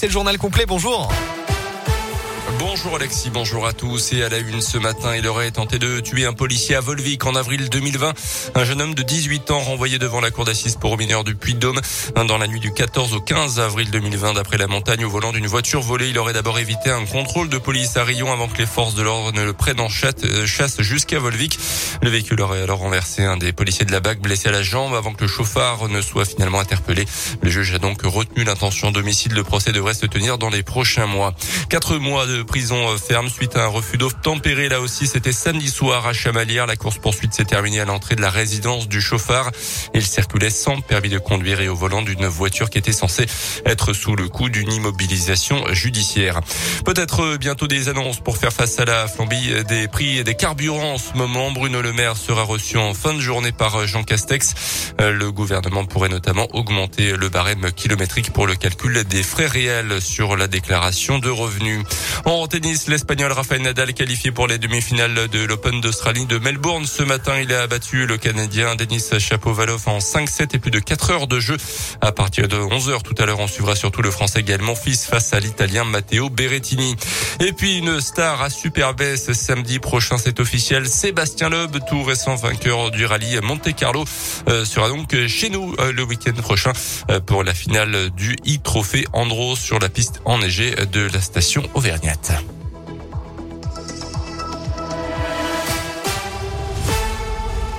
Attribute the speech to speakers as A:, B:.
A: c'est le journal complet. Bonjour.
B: Bonjour Alexis, bonjour à tous. Et à la une ce matin, il aurait tenté de tuer un policier à Volvic en avril 2020. Un jeune homme de 18 ans renvoyé devant la cour d'assises pour mineurs du Puy-de-Dôme dans la nuit du 14 au 15 avril 2020. D'après la montagne, au volant d'une voiture volée, il aurait d'abord évité un contrôle de police à Rion avant que les forces de l'ordre ne le prennent en chasse jusqu'à Volvic. Le véhicule aurait alors renversé un des policiers de la BAC blessé à la jambe avant que le chauffard ne soit finalement interpellé. Le juge a donc retenu l'intention d'homicide. Le procès devrait se tenir dans les prochains mois. Quatre mois de prison ferme suite à un refus d'obtempérer. Là aussi, c'était samedi soir à Chamalières. La course poursuite s'est terminée à l'entrée de la résidence du chauffard. Il circulait sans permis de conduire et au volant d'une voiture qui était censée être sous le coup d'une immobilisation judiciaire. Peut-être bientôt des annonces pour faire face à la flambie des prix des carburants en ce moment. Bruno Le Maire sera reçu en fin de journée par Jean Castex. Le gouvernement pourrait notamment augmenter le barème kilométrique pour le calcul des frais réels sur la déclaration de revenus. En tennis, l'Espagnol Rafael Nadal qualifié pour les demi-finales de l'Open d'Australie de Melbourne. Ce matin, il a abattu le Canadien Denis Chapovalov en 5-7 et plus de 4 heures de jeu. À partir de 11 heures tout à l'heure, on suivra surtout le Français Gaël fils face à l'Italien Matteo Berrettini. Et puis une star à Superbès samedi prochain, c'est officiel. Sébastien Loeb, tout récent vainqueur du rallye Monte Carlo, euh, sera donc chez nous euh, le week-end prochain euh, pour la finale du e-trophée Andros sur la piste enneigée de la station Auvergnate.